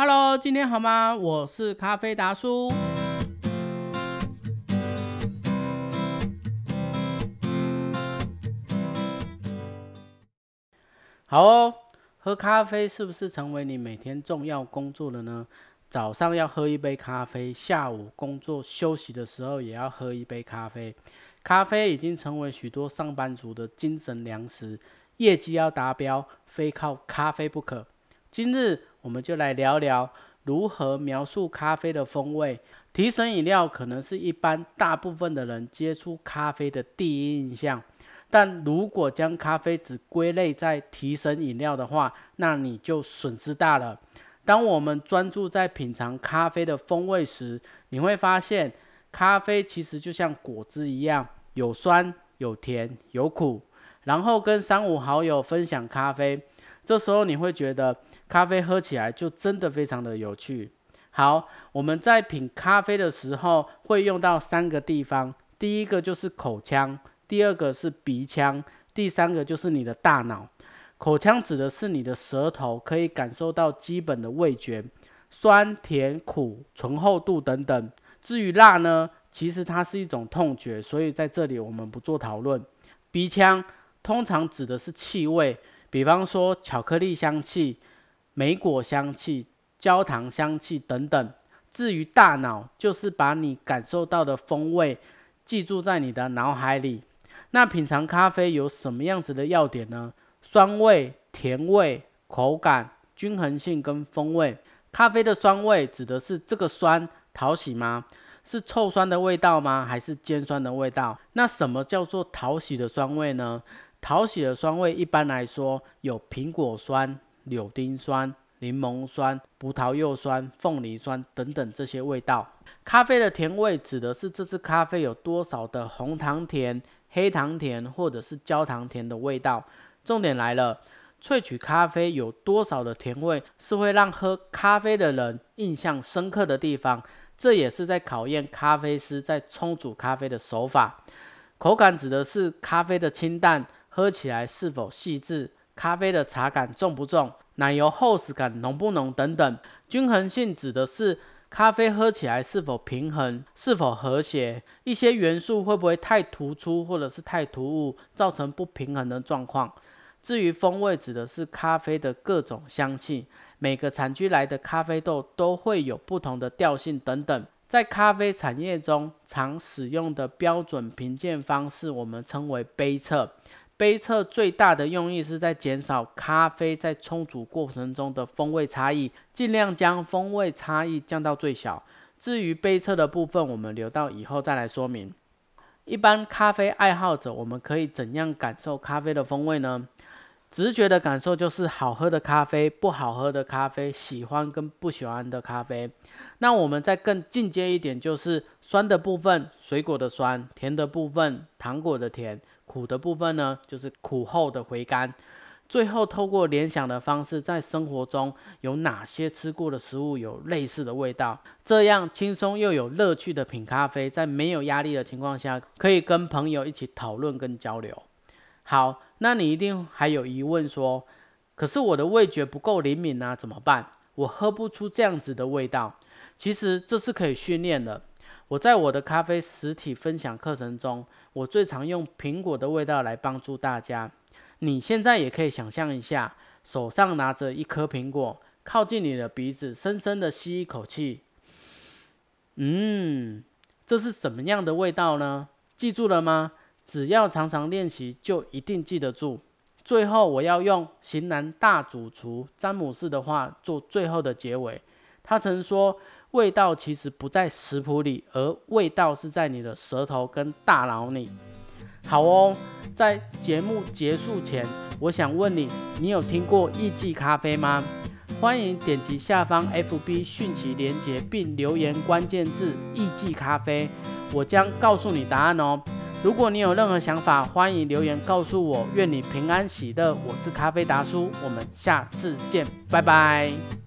Hello，今天好吗？我是咖啡达叔。好哦，喝咖啡是不是成为你每天重要工作的呢？早上要喝一杯咖啡，下午工作休息的时候也要喝一杯咖啡。咖啡已经成为许多上班族的精神粮食，业绩要达标，非靠咖啡不可。今日我们就来聊聊如何描述咖啡的风味。提神饮料可能是一般大部分的人接触咖啡的第一印象，但如果将咖啡只归类在提神饮料的话，那你就损失大了。当我们专注在品尝咖啡的风味时，你会发现，咖啡其实就像果汁一样，有酸、有甜、有苦。然后跟三五好友分享咖啡，这时候你会觉得。咖啡喝起来就真的非常的有趣。好，我们在品咖啡的时候会用到三个地方，第一个就是口腔，第二个是鼻腔，第三个就是你的大脑。口腔指的是你的舌头可以感受到基本的味觉，酸、甜、苦、醇厚度等等。至于辣呢，其实它是一种痛觉，所以在这里我们不做讨论。鼻腔通常指的是气味，比方说巧克力香气。莓果香气、焦糖香气等等。至于大脑，就是把你感受到的风味记住在你的脑海里。那品尝咖啡有什么样子的要点呢？酸味、甜味、口感、均衡性跟风味。咖啡的酸味指的是这个酸讨喜吗？是臭酸的味道吗？还是尖酸的味道？那什么叫做讨喜的酸味呢？讨喜的酸味一般来说有苹果酸。柳丁酸、柠檬酸、葡萄柚酸、凤梨酸等等这些味道。咖啡的甜味指的是这支咖啡有多少的红糖甜、黑糖甜或者是焦糖甜的味道。重点来了，萃取咖啡有多少的甜味是会让喝咖啡的人印象深刻的地方。这也是在考验咖啡师在冲煮咖啡的手法。口感指的是咖啡的清淡，喝起来是否细致。咖啡的茶感重不重，奶油厚实感浓不浓等等。均衡性指的是咖啡喝起来是否平衡，是否和谐，一些元素会不会太突出或者是太突兀，造成不平衡的状况。至于风味，指的是咖啡的各种香气，每个产区来的咖啡豆都会有不同的调性等等。在咖啡产业中，常使用的标准评鉴方式，我们称为杯测。杯测最大的用意是在减少咖啡在冲煮过程中的风味差异，尽量将风味差异降到最小。至于杯测的部分，我们留到以后再来说明。一般咖啡爱好者，我们可以怎样感受咖啡的风味呢？直觉的感受就是好喝的咖啡、不好喝的咖啡、喜欢跟不喜欢的咖啡。那我们再更进阶一点，就是酸的部分，水果的酸；甜的部分，糖果的甜。苦的部分呢，就是苦后的回甘。最后透过联想的方式，在生活中有哪些吃过的食物有类似的味道？这样轻松又有乐趣的品咖啡，在没有压力的情况下，可以跟朋友一起讨论跟交流。好，那你一定还有疑问说，可是我的味觉不够灵敏啊，怎么办？我喝不出这样子的味道。其实这是可以训练的。我在我的咖啡实体分享课程中，我最常用苹果的味道来帮助大家。你现在也可以想象一下，手上拿着一颗苹果，靠近你的鼻子，深深的吸一口气。嗯，这是什么样的味道呢？记住了吗？只要常常练习，就一定记得住。最后，我要用型男大主厨詹姆斯的话做最后的结尾。他曾说。味道其实不在食谱里，而味道是在你的舌头跟大脑里。好哦，在节目结束前，我想问你，你有听过意记咖啡吗？欢迎点击下方 FB 讯息连接，并留言关键字“意记咖啡”，我将告诉你答案哦。如果你有任何想法，欢迎留言告诉我。愿你平安喜乐，我是咖啡达叔，我们下次见，拜拜。